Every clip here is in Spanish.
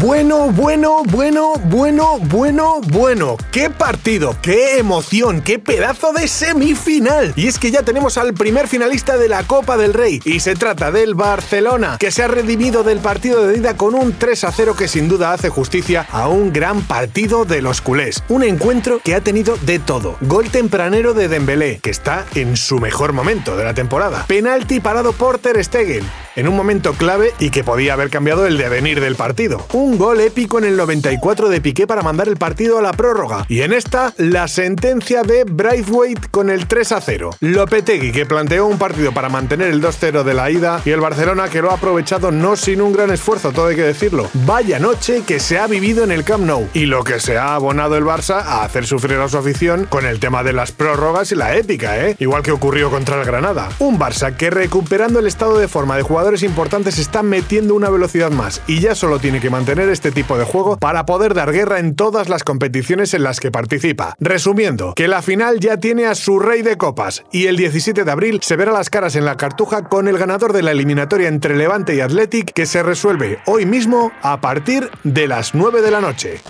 Bueno, bueno, bueno, bueno, bueno, bueno. ¡Qué partido! ¡Qué emoción! ¡Qué pedazo de semifinal! Y es que ya tenemos al primer finalista de la Copa del Rey. Y se trata del Barcelona, que se ha redimido del partido de ida con un 3 a 0 que sin duda hace justicia a un gran partido de los culés. Un encuentro que ha tenido de todo. Gol tempranero de Dembélé, que está en su mejor momento de la temporada. Penalti parado por Ter Stegen en un momento clave y que podía haber cambiado el devenir del partido. Un gol épico en el 94 de Piqué para mandar el partido a la prórroga. Y en esta, la sentencia de Braithwaite con el 3 a 0. Lopetegui, que planteó un partido para mantener el 2-0 de la ida, y el Barcelona, que lo ha aprovechado no sin un gran esfuerzo, todo hay que decirlo. Vaya noche que se ha vivido en el Camp Nou. Y lo que se ha abonado el Barça a hacer sufrir a su afición con el tema de las prórrogas y la épica, ¿eh? Igual que ocurrió contra el Granada. Un Barça que recuperando el estado de forma de jugadores importantes está metiendo una velocidad más y ya solo tiene que mantener este tipo de juego para poder dar guerra en todas las competiciones en las que participa. Resumiendo, que la final ya tiene a su rey de copas y el 17 de abril se verá las caras en la cartuja con el ganador de la eliminatoria entre Levante y Athletic que se resuelve hoy mismo a partir de las 9 de la noche.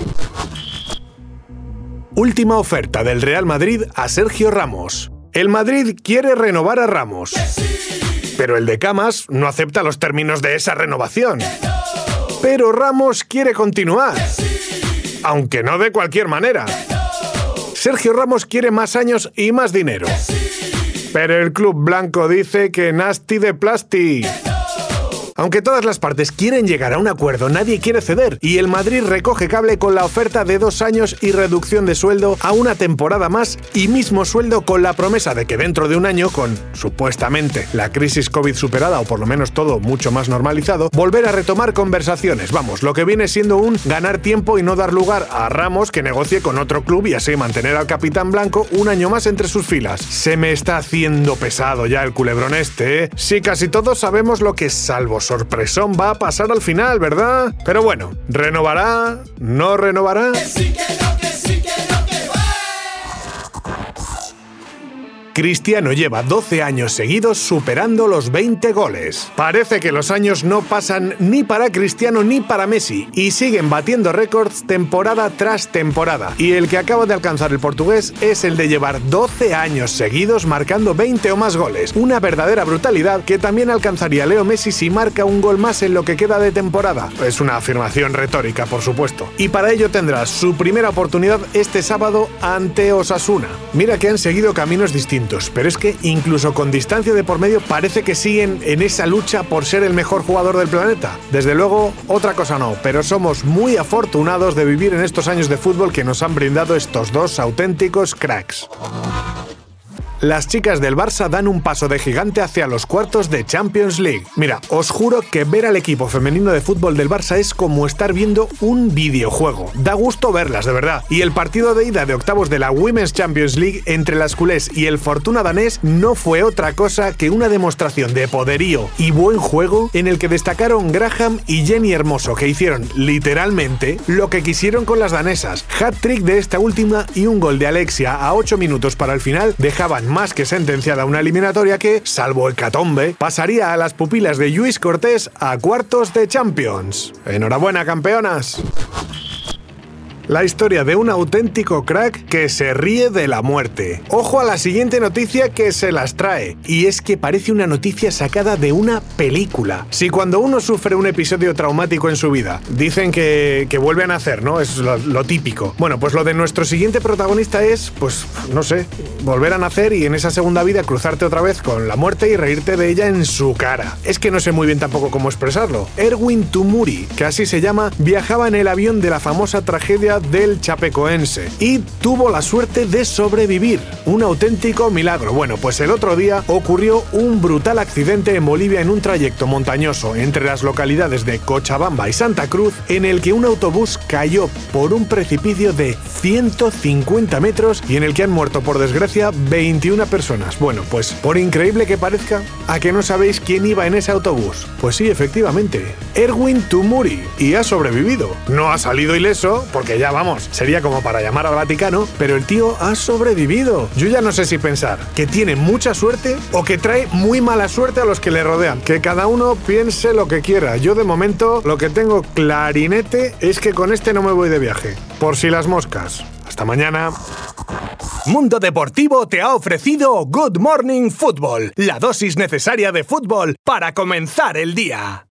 Última oferta del Real Madrid a Sergio Ramos. El Madrid quiere renovar a Ramos pero el de Camas no acepta los términos de esa renovación. Pero Ramos quiere continuar, aunque no de cualquier manera. Sergio Ramos quiere más años y más dinero. Pero el club blanco dice que nasty de plasti. Aunque todas las partes quieren llegar a un acuerdo, nadie quiere ceder y el Madrid recoge cable con la oferta de dos años y reducción de sueldo a una temporada más y mismo sueldo con la promesa de que dentro de un año, con supuestamente la crisis COVID superada o por lo menos todo mucho más normalizado, volver a retomar conversaciones. Vamos, lo que viene siendo un ganar tiempo y no dar lugar a Ramos que negocie con otro club y así mantener al capitán blanco un año más entre sus filas. Se me está haciendo pesado ya el culebrón este, ¿eh? Sí, casi todos sabemos lo que es salvo sorpresón va a pasar al final, ¿verdad? Pero bueno, ¿renovará? ¿No renovará? Cristiano lleva 12 años seguidos superando los 20 goles. Parece que los años no pasan ni para Cristiano ni para Messi y siguen batiendo récords temporada tras temporada. Y el que acaba de alcanzar el portugués es el de llevar 12 años seguidos marcando 20 o más goles. Una verdadera brutalidad que también alcanzaría Leo Messi si marca un gol más en lo que queda de temporada. Es una afirmación retórica, por supuesto. Y para ello tendrá su primera oportunidad este sábado ante Osasuna. Mira que han seguido caminos distintos pero es que incluso con distancia de por medio parece que siguen en esa lucha por ser el mejor jugador del planeta. Desde luego, otra cosa no, pero somos muy afortunados de vivir en estos años de fútbol que nos han brindado estos dos auténticos cracks las chicas del Barça dan un paso de gigante hacia los cuartos de Champions League. Mira, os juro que ver al equipo femenino de fútbol del Barça es como estar viendo un videojuego. Da gusto verlas, de verdad. Y el partido de ida de octavos de la Women's Champions League entre las culés y el Fortuna danés no fue otra cosa que una demostración de poderío y buen juego en el que destacaron Graham y Jenny Hermoso, que hicieron literalmente lo que quisieron con las danesas. Hat-trick de esta última y un gol de Alexia a 8 minutos para el final dejaban más que sentenciada una eliminatoria que, salvo el catombe, pasaría a las pupilas de Luis Cortés a cuartos de Champions. Enhorabuena, campeonas. La historia de un auténtico crack que se ríe de la muerte. Ojo a la siguiente noticia que se las trae, y es que parece una noticia sacada de una película. Si cuando uno sufre un episodio traumático en su vida, dicen que, que vuelve a nacer, ¿no? Es lo, lo típico. Bueno, pues lo de nuestro siguiente protagonista es, pues, no sé, volver a nacer y en esa segunda vida cruzarte otra vez con la muerte y reírte de ella en su cara. Es que no sé muy bien tampoco cómo expresarlo. Erwin Tumuri, que así se llama, viajaba en el avión de la famosa tragedia del Chapecoense y tuvo la suerte de sobrevivir. Un auténtico milagro. Bueno, pues el otro día ocurrió un brutal accidente en Bolivia en un trayecto montañoso entre las localidades de Cochabamba y Santa Cruz en el que un autobús cayó por un precipicio de 150 metros y en el que han muerto por desgracia 21 personas. Bueno, pues por increíble que parezca, ¿a que no sabéis quién iba en ese autobús? Pues sí, efectivamente, Erwin Tumuri y ha sobrevivido. No ha salido ileso, porque ya vamos, sería como para llamar al Vaticano, pero el tío ha sobrevivido. Yo ya no sé si pensar que tiene mucha suerte o que trae muy mala suerte a los que le rodean. Que cada uno piense lo que quiera. Yo de momento lo que tengo clarinete es que con este no me voy de viaje. Por si las moscas. Hasta mañana. Mundo Deportivo te ha ofrecido Good Morning Football, la dosis necesaria de fútbol para comenzar el día.